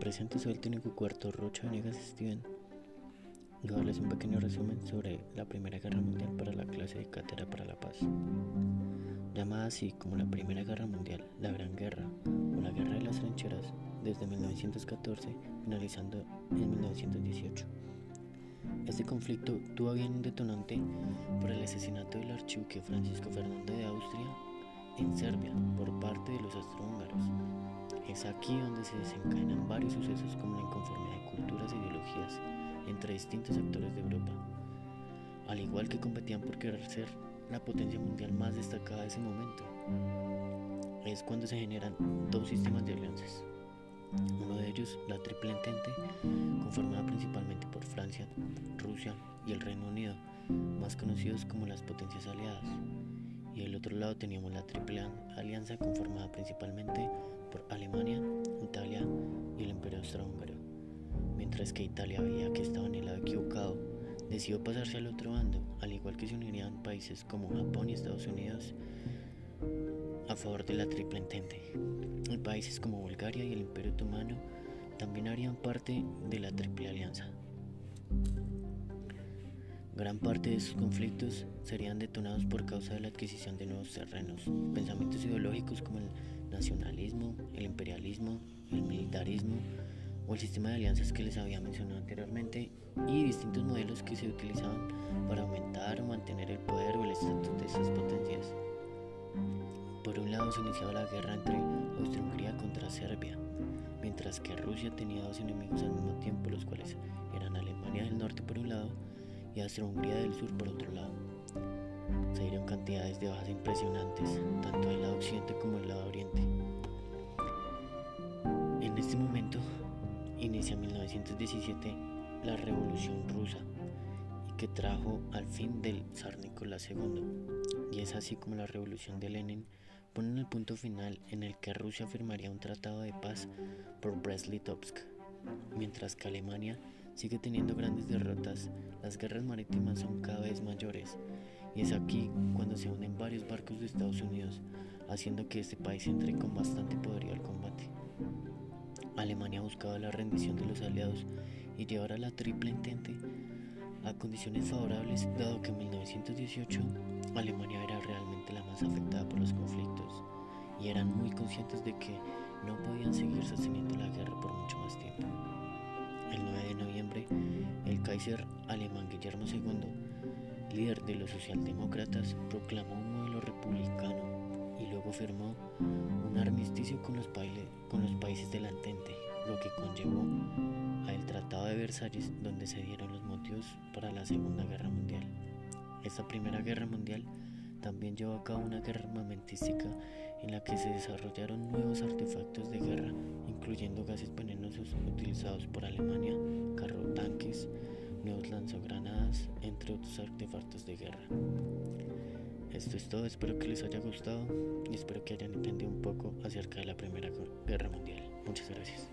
presento soy el técnico cuarto Rocha Venegas Steven darles un pequeño resumen sobre la Primera Guerra Mundial para la clase de Cátedra para la Paz. Llamada así como la Primera Guerra Mundial, la Gran Guerra o la Guerra de las Trincheras desde 1914 finalizando en 1918. Este conflicto tuvo bien un detonante por el asesinato del archiduque Francisco Fernando de Austria en Serbia por parte de los austrohúngaros. Es aquí donde se desencadenan varios sucesos como la inconformidad de culturas e ideologías entre distintos actores de Europa, al igual que competían por querer ser la potencia mundial más destacada de ese momento. Es cuando se generan dos sistemas de alianzas. Uno de ellos, la Triple Entente, conformada principalmente por Francia, Rusia y el Reino Unido, más conocidos como las potencias aliadas y del otro lado teníamos la Triple Alianza conformada principalmente por Alemania, Italia y el Imperio Austrohúngaro. Mientras que Italia veía que estaba en el lado equivocado, decidió pasarse al otro bando, al igual que se unirían países como Japón y Estados Unidos a favor de la Triple Entente. Países como Bulgaria y el Imperio Otomano también harían parte de la Triple Alianza. Gran parte de sus conflictos serían detonados por causa de la adquisición de nuevos terrenos, pensamientos ideológicos como el nacionalismo, el imperialismo, el militarismo o el sistema de alianzas que les había mencionado anteriormente y distintos modelos que se utilizaban para aumentar o mantener el poder o el estatus de esas potencias. Por un lado se iniciaba la guerra entre Austria-Hungría contra Serbia, mientras que Rusia tenía dos enemigos al mismo tiempo, los cuales eran Alemania del Norte por un lado y Austria-Hungría del Sur por otro lado. Se dieron cantidades de bajas impresionantes, tanto del lado occidente como del lado oriente. En este momento inicia 1917 la Revolución Rusa y que trajo al fin del zar Nicolás II. Y es así como la Revolución de Lenin pone el punto final en el que Rusia firmaría un tratado de paz por Brest-Litovsk, mientras que Alemania sigue teniendo grandes derrotas, las guerras marítimas son cada vez mayores y es aquí cuando se unen varios barcos de Estados Unidos, haciendo que este país entre con bastante poderío al combate. Alemania buscaba la rendición de los aliados y llevar a la triple entente a condiciones favorables, dado que en 1918 Alemania era realmente la más afectada por los conflictos y eran muy conscientes de que no podían seguir sosteniendo la guerra por mucho más tiempo. Kaiser alemán Guillermo II, líder de los socialdemócratas, proclamó un modelo republicano y luego firmó un armisticio con los, con los países del Entente, lo que conllevó al Tratado de Versalles, donde se dieron los motivos para la Segunda Guerra Mundial. Esta Primera Guerra Mundial también llevó a cabo una guerra armamentística en la que se desarrollaron nuevos artefactos de guerra, incluyendo gases venenosos utilizados por Alemania, carro tanques, nuevos lanzagranadas, entre otros artefactos de guerra. Esto es todo, espero que les haya gustado y espero que hayan entendido un poco acerca de la Primera Guerra Mundial. Muchas gracias.